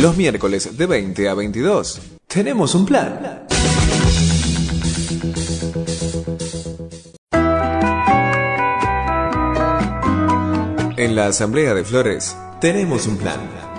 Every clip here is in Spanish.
Los miércoles de 20 a 22. Tenemos un plan. En la Asamblea de Flores tenemos un plan.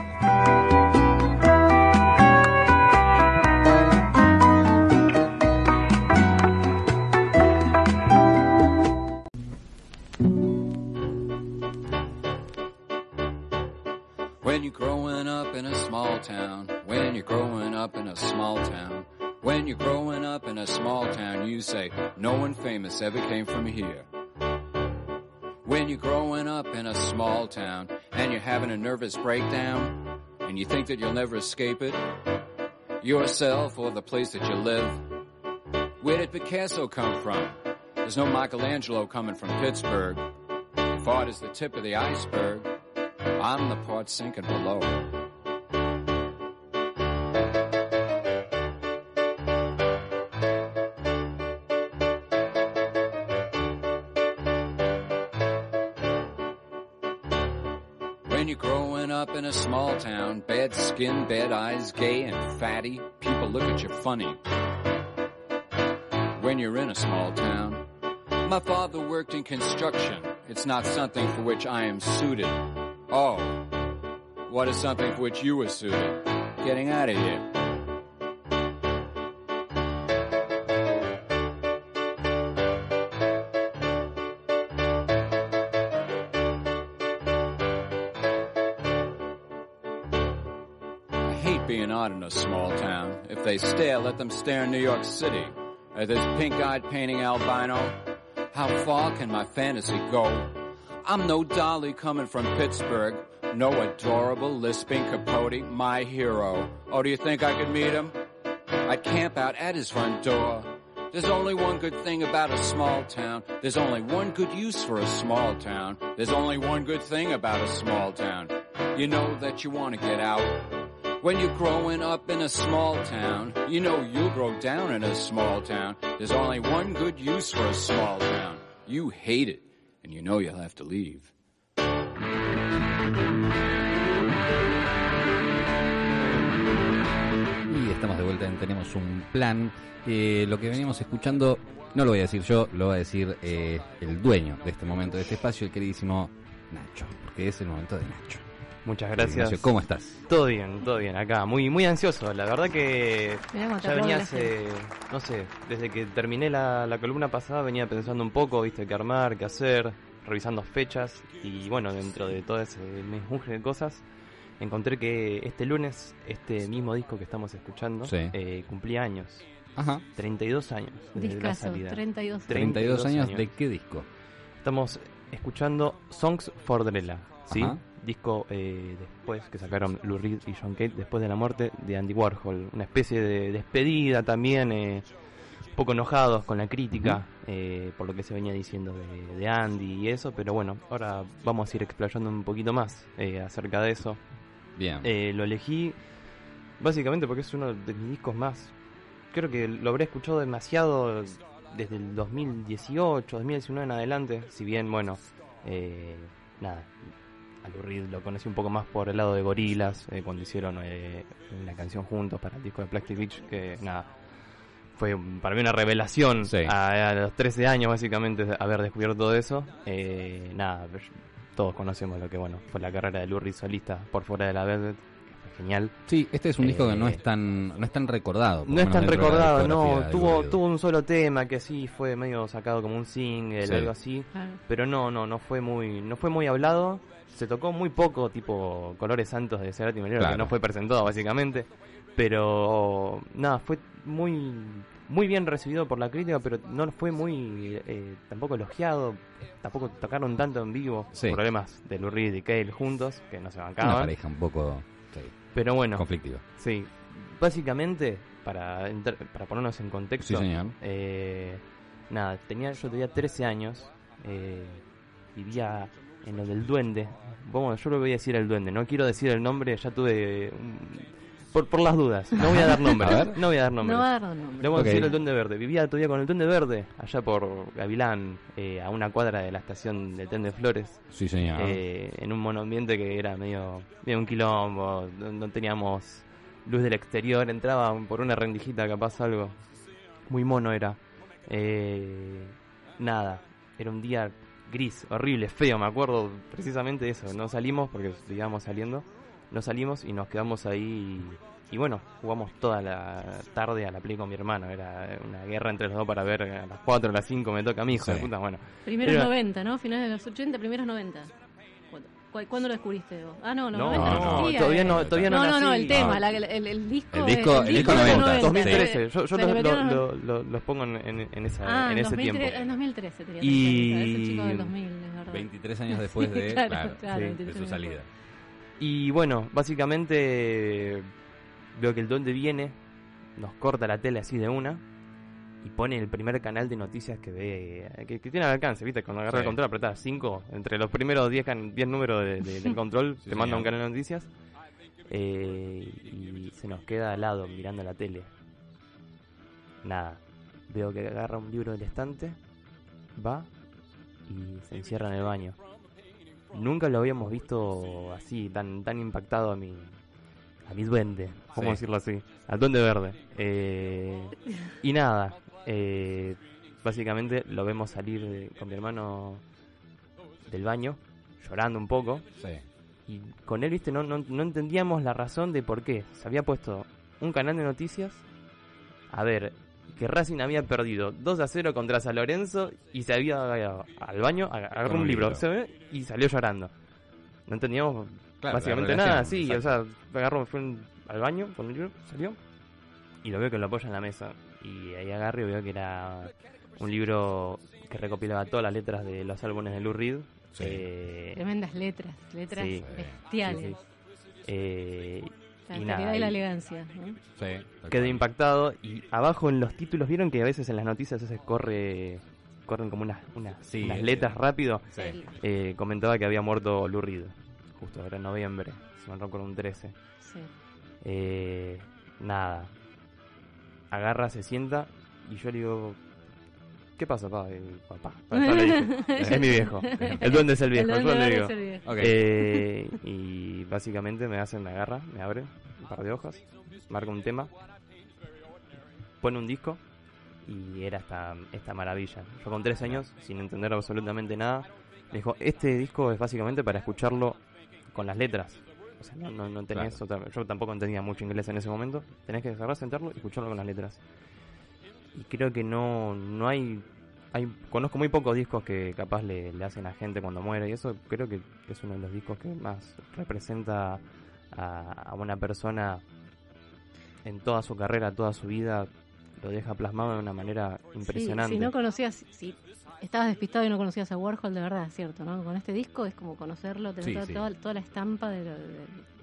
No one famous ever came from here. When you're growing up in a small town and you're having a nervous breakdown and you think that you'll never escape it, yourself or the place that you live, where did Picasso come from? There's no Michelangelo coming from Pittsburgh. If art is the tip of the iceberg, I'm the part sinking below. A small town, bad skin, bad eyes, gay and fatty, people look at you funny. When you're in a small town, my father worked in construction. It's not something for which I am suited. Oh, what is something for which you were suited? Getting out of here. Small town. If they stare, let them stare in New York City. Or this pink-eyed painting albino. How far can my fantasy go? I'm no dolly coming from Pittsburgh. No adorable lisping Capote, my hero. Oh, do you think I could meet him? I'd camp out at his front door. There's only one good thing about a small town. There's only one good use for a small town. There's only one good thing about a small town. You know that you want to get out. When you're growing up in a small town, you know you'll grow down in a small town. There's only one good use for a small town. You hate it, and you know you'll have to leave. Y estamos de vuelta en Tenemos un plan. Eh, lo que veníamos escuchando, no lo voy a decir yo, lo va a decir eh, el dueño de este momento, de este espacio, el queridísimo Nacho, porque es el momento de Nacho. Muchas gracias. Ignacio, ¿Cómo estás? Todo bien, todo bien acá. Muy muy ansioso. La verdad que Mirá ya venía la hace, no sé, desde que terminé la, la columna pasada venía pensando un poco, viste, qué armar, qué hacer, revisando fechas y bueno, dentro de todo ese menjunje de cosas, encontré que este lunes, este mismo disco que estamos escuchando, Sí. eh, cumplía años. Ajá. 32 años desde la Discaso, salida. 32. 32 años, años. ¿de qué disco? Estamos escuchando Songs for Drella, ¿sí? Ajá. Disco eh, después que sacaron Lou Reed y John Cage después de la muerte de Andy Warhol. Una especie de despedida también, eh, un poco enojados con la crítica eh, por lo que se venía diciendo de, de Andy y eso, pero bueno, ahora vamos a ir explayando un poquito más eh, acerca de eso. Bien. Eh, lo elegí básicamente porque es uno de mis discos más. Creo que lo habré escuchado demasiado desde el 2018, 2019 en adelante. Si bien, bueno, eh, nada, a Lou Reed lo conocí un poco más por el lado de Gorilas, cuando hicieron eh, una canción juntos para el disco de Plastic Beach, que nada, fue para mí una revelación Sí. a, a los 13 años básicamente haber descubierto todo eso. Eh, nada, todos conocemos lo que bueno fue la carrera de Lou Reed solista por fuera de la Velvet, genial. Sí, este es un disco que no eh, es tan no es tan recordado. No es tan recordado, no, tuvo, tuvo un solo tema que sí fue medio sacado como un single, Sí. algo así, Claro. pero no, no, no fue muy, no fue muy hablado, se tocó muy poco, tipo Colores Santos de Cerati Melero, Claro. que no fue presentado básicamente, pero nada, fue muy, muy bien recibido por la crítica, pero no fue muy, eh, tampoco elogiado, tampoco tocaron tanto en vivo, Sí. problemas de Lou Reed y Cale juntos, que no se Una bancaban, pareja un poco sí, pero bueno, conflictiva. Sí, básicamente, para, entrar- para ponernos en contexto, Sí, señor. eh, nada, tenía, yo tenía 13 años, eh, vivía en lo del duende, bueno, yo lo voy a decir el duende, no quiero decir el nombre, ya tuve un- por, por las dudas. No voy a dar nombres. A ver. No voy a dar nombres. No va a dar nombre. Le Ok. a decir el Duende Verde. Vivía todavía con el Duende Verde, allá por Gavilán, eh, a una cuadra de la estación de Tren de Flores, Sí, señor. eh, en un monoambiente que era medio, medio un quilombo, no, no teníamos luz del exterior, entraba por una rendijita capaz algo. Muy mono era. Eh, nada, era un día gris, horrible, feo, me acuerdo precisamente de eso. No salimos porque íbamos saliendo, no salimos y nos quedamos ahí y, y bueno, jugamos toda la tarde a la play con mi hermano. Era una guerra entre los dos para ver a las 4 a las 5 me toca a mi hijo Sí. de puta, bueno. Primeros Era- 90, ¿no? Finales de los 80, primeros 90. ¿Cu- ¿Cuándo lo descubriste vos? Ah, no, No, 90 no, no, existía, todavía no, todavía no No, no, no, el tema, No. la- el, el disco. El disco- el disco de los 90, 2013, yo, yo Se los, lo- lo- lo- los pongo en, en- en esa, Ah, en ese 2013, tiempo. En 2013 tenía Y- 30, ese chico del 2000, es verdad. 23 años después de, Claro, claro, claro, sí, 23 de su salida. después. Y bueno, básicamente veo que el duende viene, nos corta la tele así de una y pone el primer canal de noticias que ve, que, que tiene al alcance, ¿viste? Cuando agarra Sí. el control, apretás 5, entre los primeros 10 can- 10 números de- de- del control, Sí, te manda señor. un canal de noticias eh, y se nos queda al lado mirando la tele. Nada, veo que agarra un libro del estante, va y se encierra en el baño. Nunca lo habíamos visto así, tan, tan impactado a mi, a mi duende, vamos Sí. a decirlo así, al duende verde. Eh, y nada, eh, básicamente lo vemos salir de- con mi hermano del baño, llorando un poco, Sí. y con él, viste, no, no, no entendíamos la razón de por qué. Se había puesto un canal de noticias, a ver, que Racing había perdido 2 a 0 contra San Lorenzo y se había ido al baño, ag- agarró un un libro, y salió llorando. No entendíamos Claro, básicamente nada, sí, exacto. o sea, agarró, fue un- al baño con el libro, salió, y lo veo que lo apoya en la mesa. Y ahí agarro y veo que era un libro que recopilaba todas las letras de los álbumes de Lou Reed. Sí. Eh, Tremendas letras, letras Sí. bestiales. Sí, sí. Eh, La y nada, y la elegancia. ¿no? Sí, quedé impactado y abajo en los títulos vieron que a veces en las noticias a veces corre corren como unas unas, Sí, unas sí. letras rápido Eh, comentaba que había muerto Lou Reed justo ahora en noviembre si no recuerdo un 13 sí. Eh, nada agarra se sienta y yo le digo ¿qué pasa papá? Eh, papá le dije. es mi viejo el duende es el viejo El yo duende le digo es el viejo. Eh, y básicamente me hacen, me agarra, me abre un par de hojas, marca un tema, pone un disco y era esta, esta maravilla. Yo con tres años, sin entender absolutamente nada, me dijo, este disco es básicamente para escucharlo con las letras. O sea, no, no, no tenés otra- yo tampoco entendía mucho inglés en ese momento. Tenés que agarrar, sentarlo y escucharlo con las letras. Y creo que no, no hay hay conozco muy pocos discos que capaz le, le hacen a gente cuando muere y eso creo que es uno de los discos que más representa a, a una persona en toda su carrera, toda su vida, lo deja plasmado de una manera impresionante. Sí, si no conocías, si estabas despistado y no conocías a Warhol, de verdad, cierto, ¿no? Con este disco es como conocerlo, tener Sí, toda, sí. toda, toda la estampa de lo, de,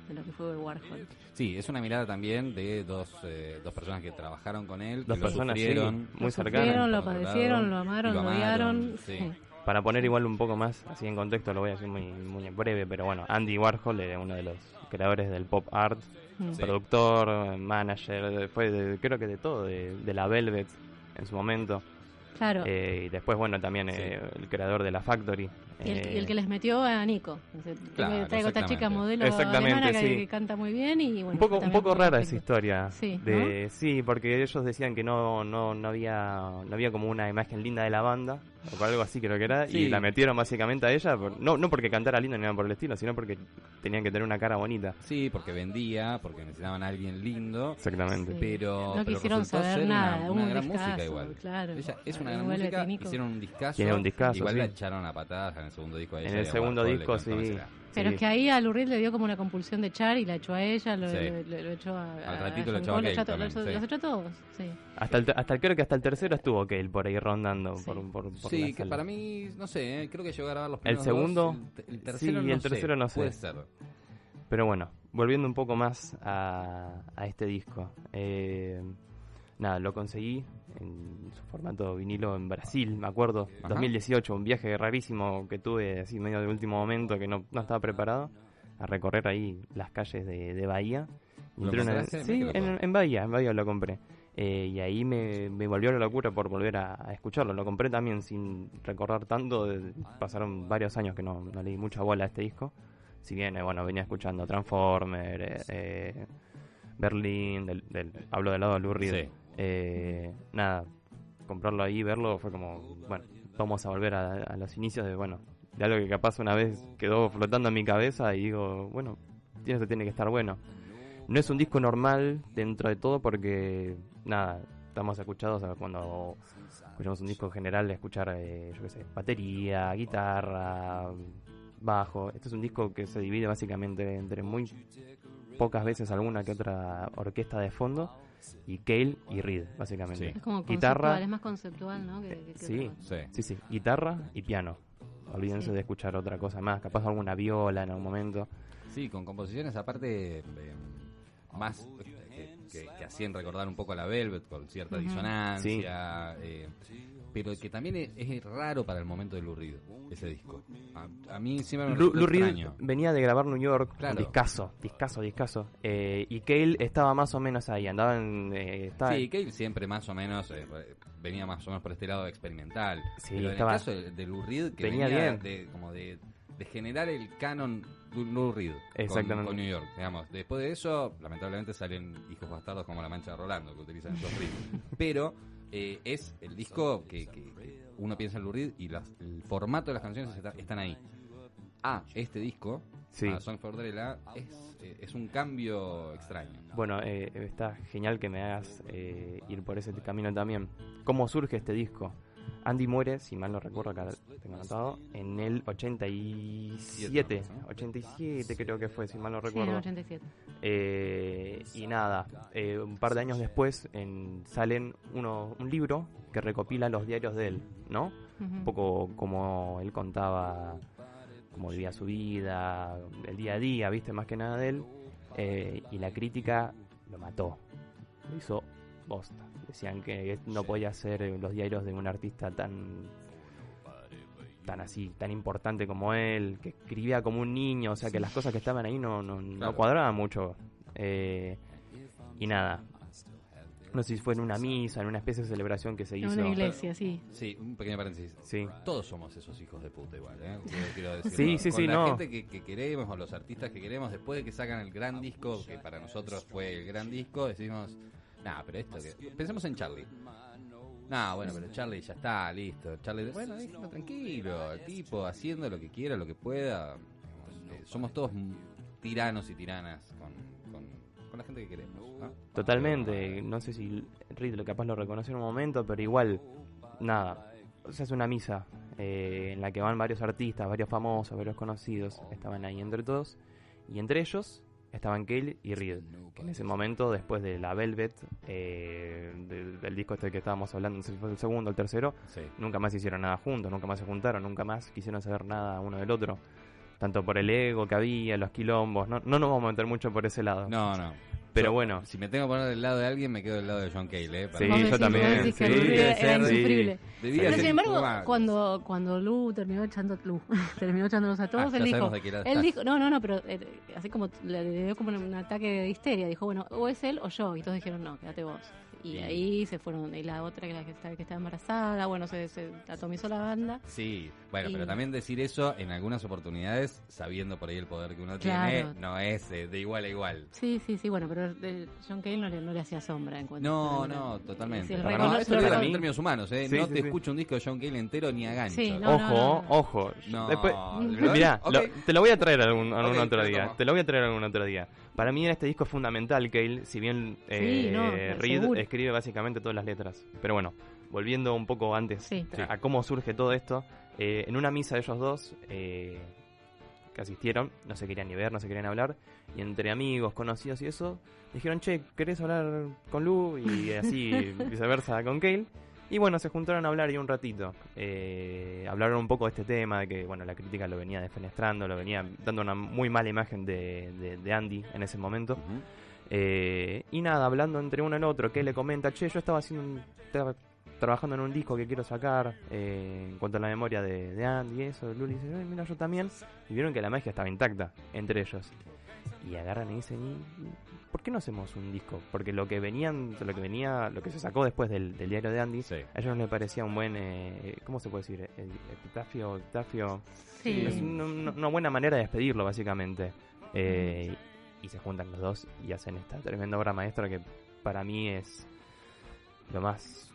de lo que fue Warhol. Sí, es una mirada también de dos, eh, dos personas que trabajaron con él, que Dos lo personas, sí, sufrieron, muy lo cercanas. sufrieron, lo padecieron, lo amaron, lo, odiaron. sí. sí. Para poner igual un poco más, así en contexto, lo voy a decir muy, muy breve, pero bueno, Andy Warhol era uno de los creadores del pop art, Mm. Sí. productor, manager, fue de- creo que de todo, de, de la Velvet en su momento. Claro. Eh, y después, bueno, también Sí. el creador de la Factory. y, el, eh, el que les metió a Nico. Claro, traigo esta chica modelo alemana que, sí. que canta muy bien y bueno. un poco, un poco rara esa historia. Sí, de, sí, porque ellos decían que no, no, no había no había como una imagen linda de la banda, o algo así creo que era, Sí. y la metieron básicamente a ella, por- no, no porque cantara lindo ni nada por el estilo, sino porque tenían que tener una cara bonita. Sí, porque vendía, porque necesitaban a alguien lindo, Exactamente. Sí. pero No pero quisieron saber ser nada, una, un una gran discazo, música igual. claro. Ella es una gran música, hicieron un discazo, Tiene un discazo, igual sí. la echaron a patadas en el segundo disco ella En el segundo disco, cantó sí. Pero Sí. es que ahí a Lurid le dio como una compulsión de echar y la echó a ella, lo, Sí. lo- lo- lo echó a, Al ratito a lo echó a también, los, sí. los echó a todos, sí. Hasta el, hasta creo que hasta el tercero estuvo Cale por ahí rondando Sí. por, por, por Sí, que sala. para mí, no sé, eh, creo que llegó a grabar los El primeros segundo, dos, el, el tercero sí, no el tercero sé, no sé. Puede ser. Pero bueno, volviendo un poco más a, a este disco. Eh, nada, lo conseguí en su formato vinilo en Brasil, me acuerdo. Ajá. 2018, un viaje rarísimo que tuve así medio de último momento que no, no estaba preparado. A recorrer ahí las calles de, de Bahía. Sí, en, Bahía, en Bahía lo compré. Eh, y ahí me, me volvió la locura por volver a, a escucharlo. Lo compré también sin recordar tanto. de- pasaron varios años que no, no le di mucha bola a este disco. Si bien, eh, bueno, venía escuchando Transformer, eh, eh, Berlín, del, del- hablo del lado de Lou Reed. Sí. Eh, nada, comprarlo ahí, verlo, fue como, bueno, vamos a volver a, a los inicios de, bueno, de algo que capaz una vez quedó flotando en mi cabeza y digo, bueno, tiene, tiene que estar bueno. No es un disco normal dentro de todo porque, nada, estamos escuchados a cuando escuchamos un disco en general, escuchar, eh, yo qué sé, batería, guitarra, bajo. Este es un disco que se divide básicamente entre muy pocas veces alguna que otra orquesta de fondo y Cale y Reed, básicamente. Sí. Es como Guitarra. conceptual, es más conceptual, ¿no? Que, que- que Sí. Sí. Sí, sí, guitarra y piano. Olvídense Sí. de escuchar otra cosa más, capaz alguna viola en algún momento. Sí, con composiciones aparte eh, más eh, que, que- que hacían recordar un poco a la Velvet con cierta disonancia, eh, pero que también es, es raro para el momento de Lou Reed, ese disco. A, a mí siempre me Lou, Lou Reed venía de grabar New York, Claro. un discazo, discazo, discazo. Eh, y Cale estaba más o menos ahí, andaba en... eh, estaba- Sí, Cale siempre más o menos eh, venía más o menos por este lado experimental. Sí, pero estaba- en el caso de, de Lou Reed, que Venía venía, bien. de como de, de generar el canon de Lou Reed con- Exactamente. Con, New York, digamos. Después de eso, lamentablemente salen hijos bastardos como La Mancha de Rolando, que utilizan esos ritmos. Pero eh, es el disco que, que- que uno piensa en Lou Reed y las- el formato de las canciones está- están ahí. Ah, este disco, Sí. a Song for Drella, es, eh, es un cambio extraño. Bueno, eh, está genial que me hagas eh, ir por ese camino también. ¿Cómo surge este disco? Andy muere, si mal no recuerdo, acá tengo anotado, en el 87. ¿no? 87 creo que fue, si mal no Sí, en recuerdo. el 87. Eh, y nada, eh, un par de años después en, salen uno, un libro que recopila los diarios de él, ¿no? Un poco como él contaba cómo vivía su vida, el día a día, viste, más que nada de él. eh, y la crítica lo mató, lo hizo bosta. Decían que no podía ser eh, los diarios de un artista tan tan así, tan importante como él, que escribía como un niño, o sea que las cosas que estaban ahí no, no, no cuadraban mucho. Eh, y nada, no sé si fue en una misa, en una especie de celebración que se En hizo. una iglesia, sí. Sí, un pequeño paréntesis. Sí. Todos somos esos hijos de puta igual, ¿eh? Quiero- quiero decirlo. Sí, sí, Con sí, la no. gente que, que queremos o los artistas que queremos, después de que sacan el gran disco, que para nosotros fue el gran disco, decimos, nah, pero esto. Pensemos en Charlie. Nah, bueno, pero Charlie ya está, listo. Charlie, bueno, tranquilo, el tipo haciendo lo que quiera, lo que pueda. Eh, Somos todos tiranos y tiranas con, la gente que queremos, ¿no? Totalmente, no sé si lo capaz lo reconoció en un momento, pero igual, nada, sea, es una misa eh, en la que van varios artistas, varios famosos, varios conocidos, estaban ahí entre todos, y entre ellos estaban Cale y Reed, que en ese momento, después de la Velvet, eh, del, del disco este que estábamos hablando, no sé si fue el segundo o el tercero, Sí. nunca más hicieron nada juntos, nunca más se juntaron, nunca más quisieron saber nada uno del otro. Tanto por el ego que había, los quilombos, no, no nos vamos a meter mucho por ese lado. No, no. Pero Yo, bueno, Si me tengo que poner del lado de alguien, me quedo del lado de John Cale, ¿eh? Para Sí, yo también, sí, debe era insufrible. Pero ser sin embargo, cuando, cuando Lu terminó echando Lu, terminó echándolos a todos, Ah, él dijo, él dijo, no, no, no, pero eh, así como le dio como un ataque de histeria, dijo, bueno, o es él o yo, y todos dijeron, no, quédate vos. Y ahí se fueron, y la otra que la que está, que está embarazada, bueno, se, se atomizó la banda. Sí, bueno, Y- pero también decir eso en algunas oportunidades, sabiendo por ahí el poder que uno Claro. tiene, no es eh, de igual a igual. Sí, sí, sí, bueno, pero John Cale no le, no le hacía sombra en cuanto No, a- no, Sí, totalmente. recono- no, esto es en términos humanos, ¿eh? Sí, no sí, te sí. escucho un disco de John Cale entero ni a gancho. Sí, no, ojo, no, no. ojo. No, Después, ¿de mirá, verdad? lo- te lo voy a traer algún, algún otro día. tomo. Te lo voy a traer algún otro día. Para mí en este disco es fundamental, Cale, si bien eh, no, Reed seguro. Escribe básicamente todas las letras. Pero bueno, volviendo un poco antes Sí. a, a cómo surge todo esto, eh, en una misa de ellos dos eh, que asistieron, no se querían ni ver, no se querían hablar, y entre amigos, conocidos y eso, dijeron, che, ¿querés hablar con Lu? Y así viceversa con Cale. Y bueno, se juntaron a hablar y un ratito. Eh, hablaron un poco de este tema, de que bueno, la crítica lo venía defenestrando, lo venía dando una muy mala imagen de, de- de Andy en ese momento. Eh, y nada, hablando entre uno y el otro, que le comenta, che, yo estaba haciendo un- estaba trabajando en un disco que quiero sacar eh, en cuanto a la memoria de, de Andy y eso. Luli dice, "Ay, mira, yo también. Y vieron que la magia estaba intacta entre ellos. y agarran y dicen, "¿Y ¿por qué no hacemos un disco? Porque lo que venían, lo que venía, lo que se sacó después del, del diario de Andy, Sí. a ellos no les parecía un buen, eh, ¿cómo se puede decir? Eh, Epitafio, epitafio. Sí. Es una, una- una buena manera de despedirlo, básicamente. Eh, y se juntan los dos y hacen esta tremenda obra maestra que para mí es lo más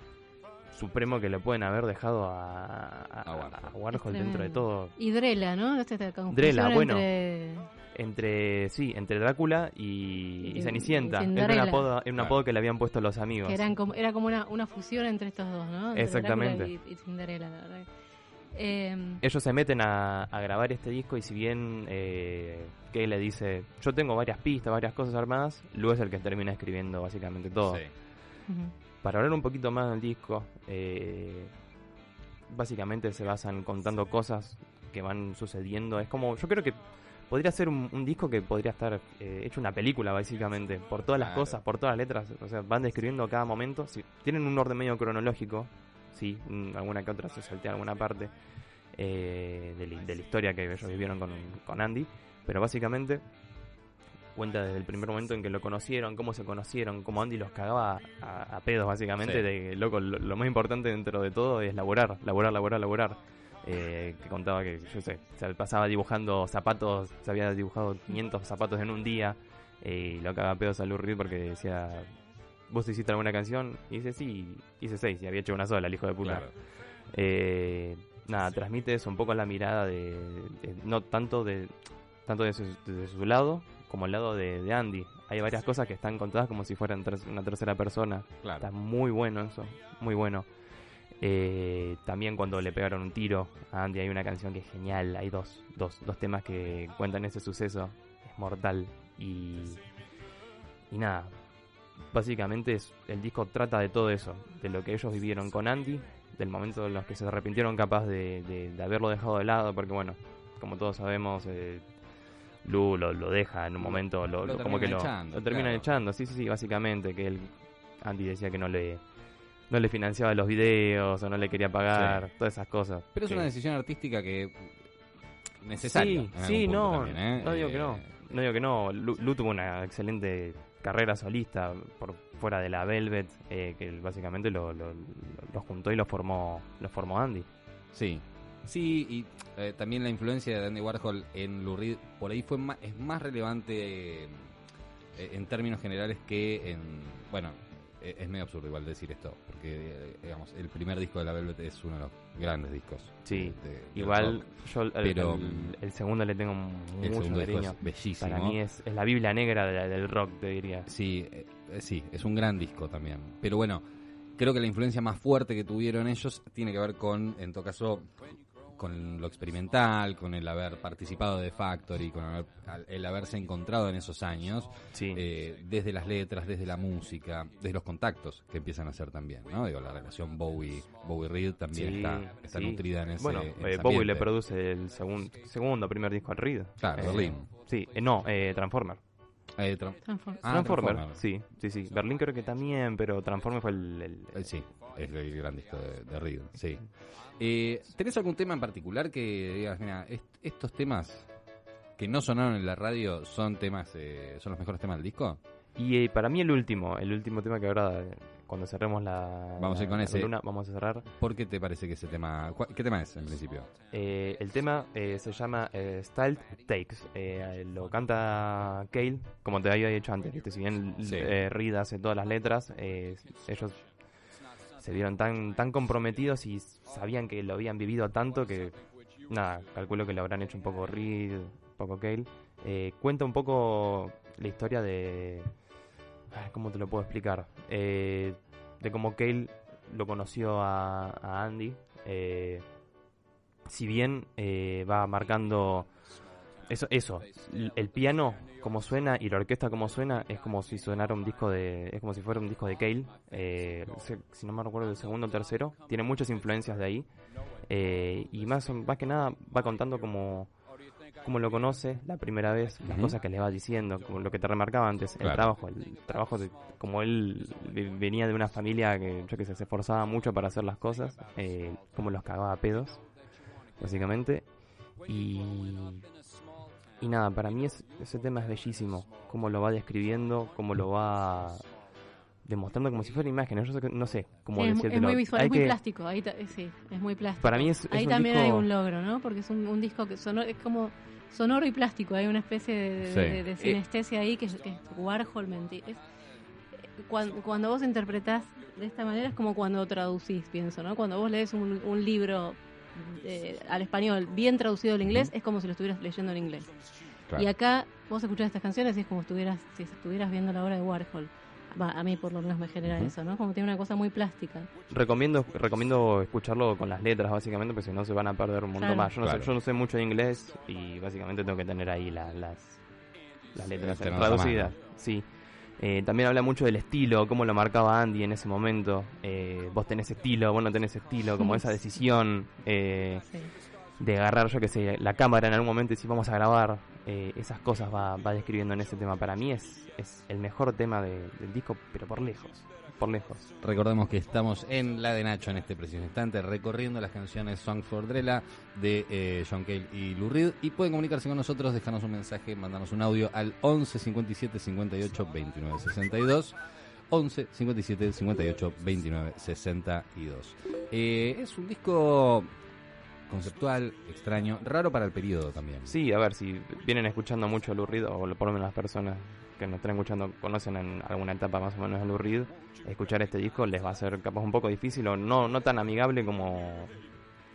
supremo que le pueden haber dejado a, a- A Warhol. a Warhol Es dentro de todo. Y Drela, ¿no? Este, Drela, bueno. entre- Entre, sí, entre Drácula y, y Y- Cenicienta. y Era un apodo, era un Claro. apodo que le habían puesto los amigos. que eran como, era como una, una fusión entre estos dos, ¿no? Entre Exactamente. Drácula Y, y Cinderella, la verdad. Eh, Ellos se meten a, a grabar este disco y si bien eh, Kay le dice, yo tengo varias pistas, varias cosas armadas, Lu es el que termina escribiendo básicamente todo. Sí. Para hablar un poquito más del disco, eh, básicamente se basan contando cosas que van sucediendo. Es como, yo creo que podría ser un, un disco que podría estar eh, hecho una película, básicamente, por todas las Claro. cosas, por todas las letras. O sea, van describiendo cada momento. Sí, tienen un orden medio cronológico, sí, mm, alguna que otra se saltea alguna parte eh, de, la, de la historia que ellos vivieron con, con Andy, pero básicamente cuenta desde el primer momento en que lo conocieron, cómo se conocieron, cómo Andy los cagaba a, a pedos, básicamente, Sí. de loco, lo, lo más importante dentro de todo es laburar, laburar, laburar, laburar. Eh, que contaba que, yo sé, se pasaba dibujando zapatos, se había dibujado 500 zapatos en un día, eh, y lo cagaba a pedos a Lou Reed porque decía, ¿vos hiciste alguna canción? Y dice, sí, hice seis, y había hecho una sola, el hijo de puta. Claro. Eh, nada, transmite eso un poco la mirada de, de- no tanto de tanto de su, de su lado como el lado de, de Andy. Hay varias cosas que están contadas como si fueran ter- una tercera persona. Claro. Está muy bueno eso, muy bueno. Eh, también cuando le pegaron un tiro a Andy hay una canción que es genial. Hay dos, dos, dos temas que cuentan ese suceso. Es mortal. Y, y nada, básicamente es, el disco trata de todo eso, de lo que ellos vivieron con Andy, del momento en los que se arrepintieron capaz de, de- de haberlo dejado de lado, porque bueno, como todos sabemos, eh, Lu lo, lo deja en un momento, lo, Lo lo- como que lo, terminan echando, lo terminan claro. echando, sí, sí, sí, básicamente, que él, Andy decía que no le no le financiaba los videos o no le quería pagar, todas esas cosas. Pero es que- una decisión artística que necesaria. Sí, no, también, ¿eh? no digo que Eh, no, no digo que no. Lu, Lu tuvo una excelente carrera solista por fuera de la Velvet, eh, que básicamente lo, lo, lo juntó y lo formó, lo formó Andy. Sí, sí, y eh, también la influencia de Andy Warhol en Lou Reed por ahí fue más, es más relevante eh, en términos generales que en... Bueno, eh, es medio absurdo igual decir esto, porque eh, digamos, el primer disco de la Velvet es uno de los grandes discos. Sí, de- Igual yo al- Pero, el, segundo le tengo el mucho cariño. es bellísimo. Para mí es, es la Biblia negra de la- del rock, te diría. Sí, eh, sí, es un gran disco también. Pero bueno, creo que la influencia más fuerte que tuvieron ellos tiene que ver con, en todo caso, con lo experimental, con el haber participado de Factory, con haber- el haberse encontrado en esos años, Sí. eh, desde las letras, desde la música, desde los contactos que empiezan a hacer también, ¿no? Digo, la relación Bowie, Bowie Reed también Sí, está, está sí. nutrida en ese Bueno, en eh, ese Bowie le produce el segun- segundo primer disco al Reed. Claro, Eh, Berlín. Sí, eh, no, eh, Transformer. Eh, Transform- Ah, Transformer, Transformer. sí, sí, sí. Berlín creo que también, pero Transformer fue el... el- Eh, Sí, es el gran disco de, de Reed, sí. Eh, ¿Tenés algún tema en particular que digas, mira, est- estos temas que no sonaron en la radio son temas, eh, son los mejores temas del disco? Y eh, para mí el último, el último tema que ahora, cuando cerremos la, Vamos a ir con ese. columna, vamos a cerrar. ¿Por qué te parece que ese tema, qué tema es en principio? Eh, el tema eh, se llama eh, Style Takes. Eh, lo canta Cale, como te había dicho antes. ¿viste? Si bien Sí. Reed hace todas las letras, eh, ellos se vieron tan, tan comprometidos y sabían que lo habían vivido tanto que, nada, calculo que lo habrán hecho un poco Reed, un poco Cale. Eh, cuenta un poco la historia de... ¿Cómo te lo puedo explicar? Eh, de cómo Cale lo conoció a, a Andy. Eh, si bien va marcando eso, eso, el piano como suena y la orquesta como suena es como si sonara un disco de, es como si fuera un disco de Cale, eh, si no me recuerdo el segundo o tercero, tiene muchas influencias de ahí eh, y más, más que nada va contando como como lo conoce la primera vez, las cosas que le va diciendo, como lo que te remarcaba antes, Claro. el trabajo, el trabajo de como él ve- venía de una familia que yo que sé, se esforzaba mucho para hacer las cosas, eh, como los cagaba a pedos, básicamente. Y, y nada, para mí es- ese tema es bellísimo. Cómo lo va describiendo, cómo lo va demostrando como si fuera imágenes. Yo sé que- no sé cómo Sí, es, muy visual, Hay es muy que- plástico. Ahí eh, sí, es muy plástico. Para mí es- es Ahí un también disco- hay un logro, ¿no? Porque es un, un disco que sonoro, es como sonoro y plástico. Hay una especie de, Sí. de- de Eh, sinestesia ahí que es, que es Warhol mentira. Es, cuando, cuando vos interpretás de esta manera es como cuando traducís, pienso, ¿no? Cuando vos lees un, un libro eh, al español bien traducido al inglés, es como si lo estuvieras leyendo en inglés. Claro. Y acá vos escuchás estas canciones y es como estuvieras, si estuvieras viendo la obra de Warhol. Va, a mí por lo menos me genera eso, ¿no? Como tiene una cosa muy plástica. Recomiendo, recomiendo escucharlo con las letras, básicamente, porque si no se van a perder un montón Claro. más. Yo no, Claro. sé, yo no sé mucho de inglés y básicamente tengo que tener ahí la- las, las letras traducidas. Sí. Eh, también habla mucho del estilo, cómo lo marcaba Andy en ese momento. Eh, vos tenés estilo, vos no tenés estilo, como esa decisión eh, Sí. de agarrar, yo que sé, la cámara en algún momento y decir vamos a grabar. eh, esas cosas va, va describiendo en ese tema. Para mí es, es el mejor tema de- del disco, pero por lejos. Por lejos. Recordemos que estamos en la de Nacho en este preciso instante, recorriendo las canciones Song for Drella de eh, John Cale y Lou Reed. Y pueden comunicarse con nosotros, dejarnos un mensaje, mandarnos un audio al 11 57 58 29 62. 11 57 58 29 62. Eh, es un disco conceptual, extraño, raro para el periodo también. Sí, a ver, si vienen escuchando mucho a Lou Reed, o por lo menos las personas que nos están escuchando conocen en alguna etapa más o menos a Lou Reed, escuchar este disco les va a ser capaz un poco difícil o no, no tan amigable como,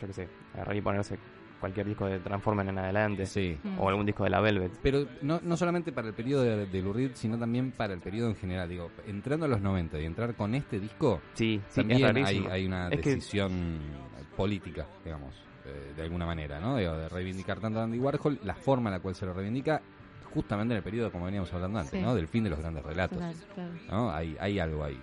yo qué sé, agarrar y ponerse cualquier disco de Transformers en adelante, Sí. O algún disco de la Velvet. Pero no, no solamente para el periodo de, de Lou Reed, sino también para el periodo en general. Digo, entrando a los 90 y entrar con este disco, Sí, sí, también es hay, hay una Es que- decisión política, digamos, eh, de alguna manera, ¿no? Digo, de reivindicar tanto a Andy Warhol, la forma en la cual se lo reivindica, justamente en el periodo, como veníamos hablando antes, Sí. ¿no? Del fin de los grandes relatos, Claro, claro. ¿no? Hay, hay algo ahí.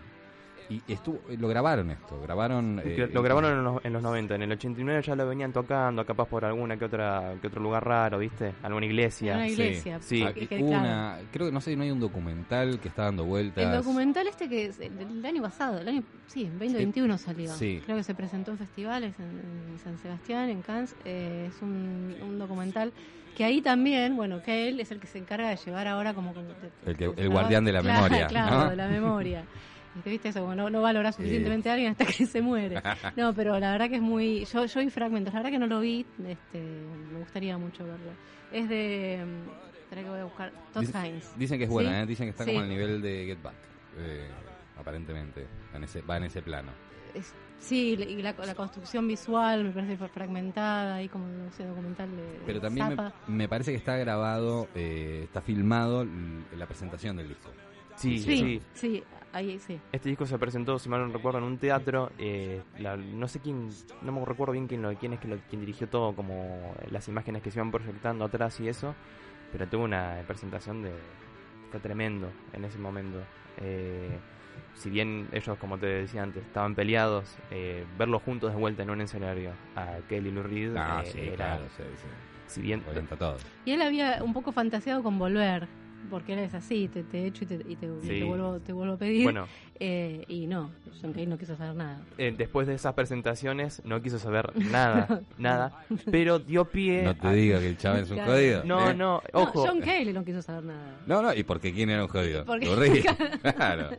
Y estuvo, lo grabaron esto, grabaron... Eh, lo grabaron en los, en los 90, en el 89 ya lo venían tocando, capaz por alguna que otra que otro lugar raro, ¿viste? Alguna iglesia. Una sí, iglesia. sí. Ah, que- que, hubo claro. una, creo que no sé, no hay un documental que está dando vueltas. El documental este que es el, año pasado, el año, sí, en 2021 salió. Sí. Creo que se presentó en festivales en, en San Sebastián, en Cannes. Eh, es un, un documental que ahí también, bueno, que él es el que se encarga de llevar ahora como... como de- El que- de- el guardián de la Claro, memoria, Claro, ¿no? de la memoria. ¿Viste eso? Como no, no valora suficientemente a alguien hasta que se muere. No, pero la verdad que es muy... Yo, yo vi fragmentos, la verdad que no lo vi, este, me gustaría mucho verlo. Es de... mm, Espera que voy a buscar. Todd Hines. Dicen que es buena, Sí. ¿eh? dicen que está Sí. como al nivel de Get Back, eh, aparentemente, va en, ese, va en ese plano. Es- sí, y la, la construcción visual me parece fue fragmentada, ahí como no sé, documental de Pero también me, Zappa. me parece que está grabado, eh, está filmado la presentación del disco. Sí, Sí, sí. sí, ahí sí. Este disco se presentó, si mal no recuerdo, en un teatro. eh, la- no sé quién, no me recuerdo bien quién, lo, quién es que lo, quien dirigió todo, como las imágenes que se iban proyectando atrás y eso. Pero tuvo una presentación de. Fue tremendo en ese momento. Eh, si bien ellos, como te decía antes, estaban peleados, eh, verlos juntos de vuelta en un escenario a Kelly Lou Reed Ah, eh, sí, era. claro, sí, sí. Si bien. Y él había un poco fantaseado con volver, porque él es así, te, te echo y te, y te, y Sí. te vuelvo, te vuelvo a pedir. Bueno, Eh, y no, John Cale no quiso saber nada. eh, después de esas presentaciones no quiso saber nada, nada, pero dio pie. No te a- diga que el chaval es un Claro. jodido. No, ¿eh? no, No, ojo. John Cale no quiso saber nada. No, no, y porque quién era un jodido. Porque- claro.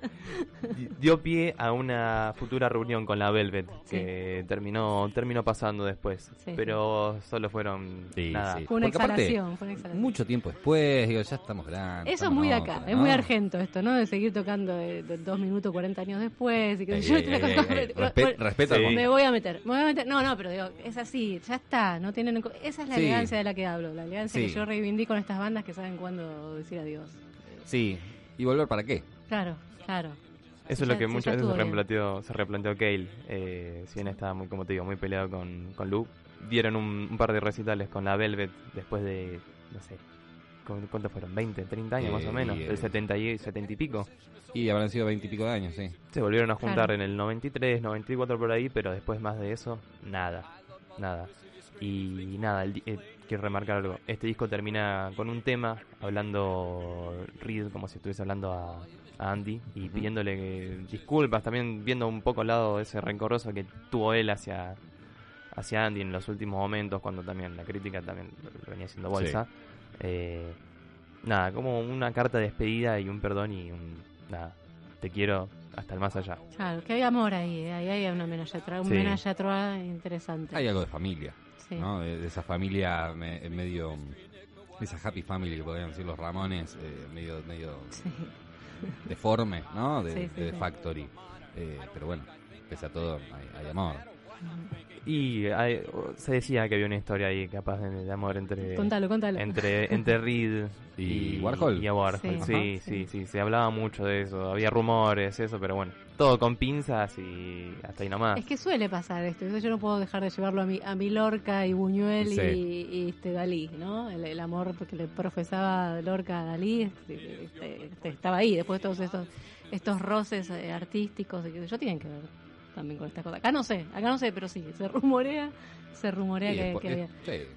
di- dio pie a una futura reunión con la Velvet que terminó terminó pasando después, Sí, pero solo fueron Sí, nada. sí. Fue una Porque aparte, exhalación, fue una exhalación. Mucho tiempo después, digo, ya estamos grandes. Eso es muy de en acá, es ¿no? muy argento esto, ¿no? De seguir tocando de, de dos minutos 40 años después y que Ey, yo ey, ey, Sí. Me voy a meter, me voy a meter. No, no, pero digo, es así, ya está, no tienen esa es la Sí. elegancia de la que hablo, la elegancia Sí. que yo reivindico en estas bandas que saben cuándo decir adiós. Sí. ¿Y volver para qué? Claro, claro. Eso es lo que muchas veces se replanteó, se replanteó Cale, eh, si bien estaba muy, como te digo, muy peleado con, con Lou. Dieron un, un par de recitales con la Velvet después de, no sé, ¿cu- ¿cuántos fueron? ¿20, 30 años más o menos? y, eh, Del 70 y, 70 y pico. Y habrán sido veintipico de años, sí. Se volvieron a juntar Claro. en el 93, 94 por ahí, pero después más de eso, nada, nada. Y nada, el di- eh, quiero remarcar algo. Este disco termina con un tema hablando Reed como si estuviese hablando a, a Andy y pidiéndole disculpas, también viendo un poco al lado ese rencoroso que tuvo él hacia hacia Andy en los últimos momentos cuando también la crítica también venía haciendo bolsa. Eh, nada, como una carta de despedida y un perdón y un. Nada, te quiero hasta el más allá. Claro, que hay amor ahí, eh, ahí hay una trois, un Sí. trois interesante. Hay algo de familia, Sí. ¿no? De, de esa familia me- en medio... Esa happy family que podrían decir los Ramones, eh, medio, medio Sí. deforme, ¿no? De, Sí, sí, de sí. Factory. Eh, pero bueno, pese a todo, hay, hay amor. Y hay- se decía que había una historia ahí capaz de, de amor entre. Contalo, contalo. Entre, entre Reed Y Warhol. Y a Warhol. Sí. Sí, Ajá. sí, Sí. sí, se hablaba mucho de eso. Había rumores, eso, pero bueno. Todo con pinzas y hasta ahí nomás. Es que suele pasar esto, yo no puedo dejar de llevarlo a mi, a mi Lorca y Buñuel Sí. y, y, este Dalí, ¿no? El, el amor que le profesaba Lorca a Dalí este, este, este, estaba ahí, después todos estos, estos roces eh, artísticos yo tienen que ver también con estas cosas. Acá no sé, acá no sé, pero sí, se rumorea, se rumorea Y que, después- que había. eh, sí.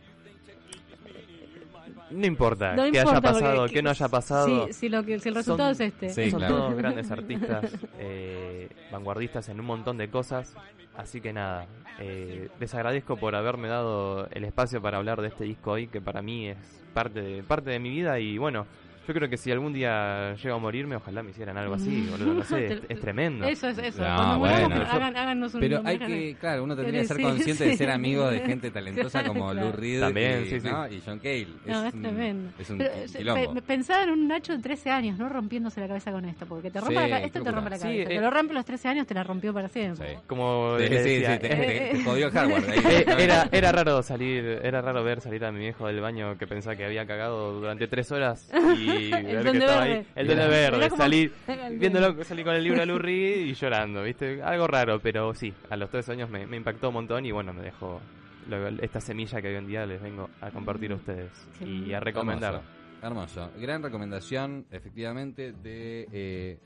No importa No que importa, haya pasado, que no haya pasado. Sí, sí, lo que, si el resultado Son- es este. Sí, Son claro. todos grandes artistas, eh, vanguardistas en un montón de cosas. Así que nada, eh, les agradezco por haberme dado el espacio para hablar de este disco hoy, que para mí es parte de, parte de mi vida. Y bueno, yo creo que si algún día llego a morirme, ojalá me hicieran algo así, boludo. No sé, es, es tremendo. Eso es eso. No, Cuando muramos, bueno. hagan, háganos un Pero hay que, claro, uno tendría que ser Sí, consciente sí. de ser amigo de gente talentosa como Claro. Lou Reed También, y, sí, sí. ¿no? y John Cale. No, es, tremendo. Es un Pero, eh, pensaba en un Nacho de 13 años, ¿no? Rompiéndose la cabeza con esto. Porque te rompe Sí, la cabeza. Esto te rompe la cabeza. eh, te lo rompe a los 13 años, te la rompió para siempre. Sí. Como Sí, decía, sí, te, eh, te- te jodió el hardware. ahí. Eh, era, era raro salir, era raro ver salir a mi viejo del baño que pensaba que había cagado durante tres horas y ver que estaba ahí, el duende verde, el viéndolo salir con el libro de Lou Reed y llorando, viste, algo raro, pero sí, a los tres años me, me impactó un montón y bueno, me dejó lo- esta semilla que hoy en día les vengo a compartir a ustedes Qué y a recomendar. Hermoso. Hermoso. Gran recomendación, efectivamente, de... Eh,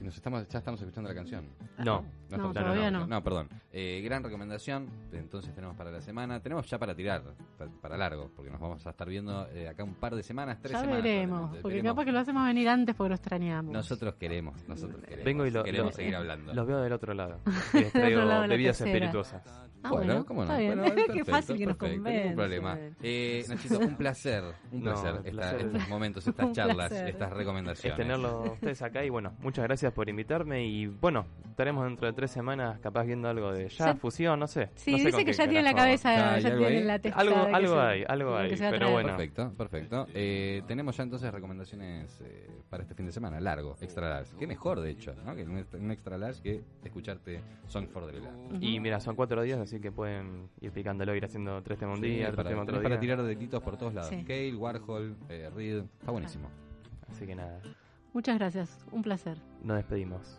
nos estamos, ya estamos escuchando la canción. No, No, estamos- todavía no. No, perdón. Eh, gran recomendación, entonces tenemos para la semana. Tenemos ya para tirar, pa- para largo, porque nos vamos a estar viendo eh, acá un par de semanas, tres Ya semanas. veremos. Porque Veremos. capaz que lo hacemos venir antes porque lo extrañamos. Nosotros queremos, nosotros queremos. Vengo y lo- queremos lo- seguir hablando. los veo del otro lado. Les traigo otro lado bebidas espirituosas. Ah, bueno, bueno, ¿cómo no? está bien. Bueno, Qué fácil que nos convence. Ningún problema. Eh, Nachito, un placer, un No, placer, el esta- placer. estos momentos, estas charlas, placer. estas es recomendaciones. tenerlo a ustedes acá y bueno, muchas gracias por invitarme y bueno, estaremos dentro de tres semanas capaz viendo algo de Sí. fusión, no sé. Sí, no sé dice que ya tiene la cabeza, Ya, ¿hay ya tiene la testa. Algo- algo se- hay, algo hay, pero bueno. Perfecto, perfecto. Eh, tenemos ya entonces recomendaciones eh, para este fin de semana, largo, extra large. Qué mejor, de hecho, ¿no? que un, extra- large que escucharte Song for the. Ujú. Y mira, son cuatro días, así que pueden ir picándolo, ir haciendo tres temas un Sí, día, tres para, temas otro tenés para día. tirar deditos por todos lados. Sí. Cale, Warhol, eh, Reed, está buenísimo. Así que nada, Muchas gracias, un placer. nos despedimos.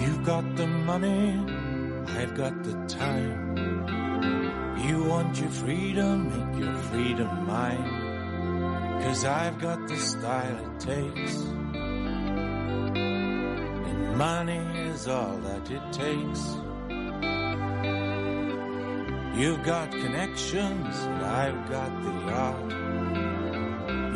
You've got the money, I've got the time. You want your freedom, make your freedom mine. Cause I've got the style it takes. And money is all that it takes. You've got connections, and I've got the art.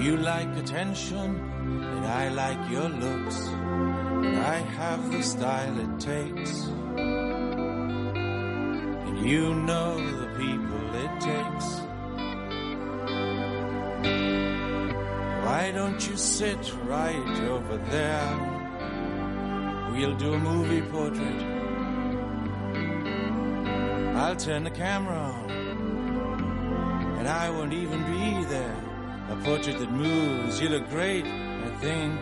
You like attention, and I like your looks. And I have the style it takes. And you know the people it takes. Why don't you sit right over there? We'll do a movie portrait. I'll turn the camera on. And I won't even be there. A portrait that moves. You look great, I think.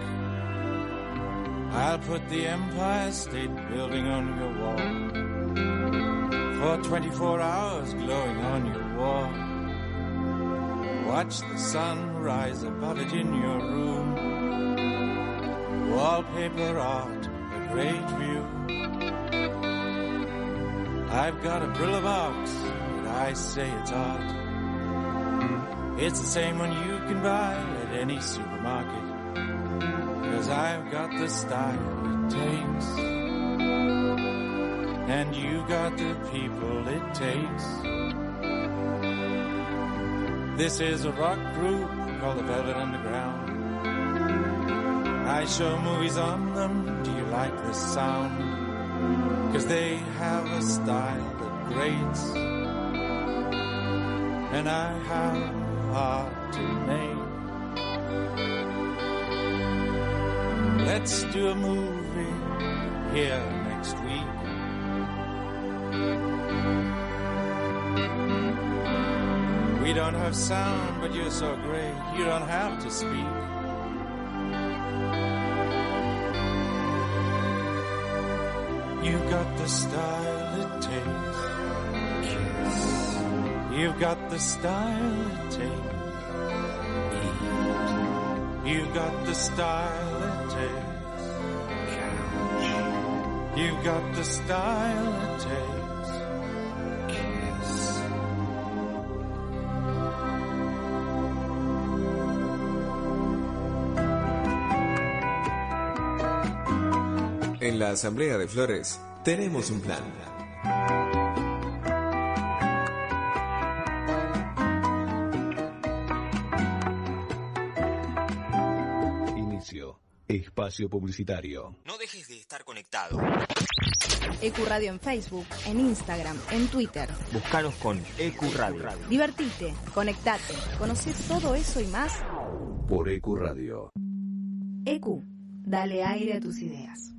I'll put the Empire State Building on your wall. For 24 hours glowing on your wall. Watch the sun rise above it in your room. Wallpaper art, a great view. I've got a Brillo box, and I say it's art. It's the same one you can buy at any supermarket. Cause I've got the style it takes. And you got the people it takes. This is a rock group called the Velvet Underground. I show movies on them. Do you like the sound? Cause they have a style that grates, and I have a heart to make. Let's do a movie here next week. We don't have sound, but you're so great, you don't have to speak. You've got the style it takes. Kiss. You've got the style it takes. You've got the style it takes. You've got the style it takes. La Asamblea de Flores tenemos un plan. Inicio. Espacio publicitario. No dejes de estar conectado. EcuRadio en Facebook, en Instagram, en Twitter. Búscanos con EQ Radio. Divertite, conectate, conoce todo eso y más. Por EcuRadio. EQ, dale aire a tus ideas.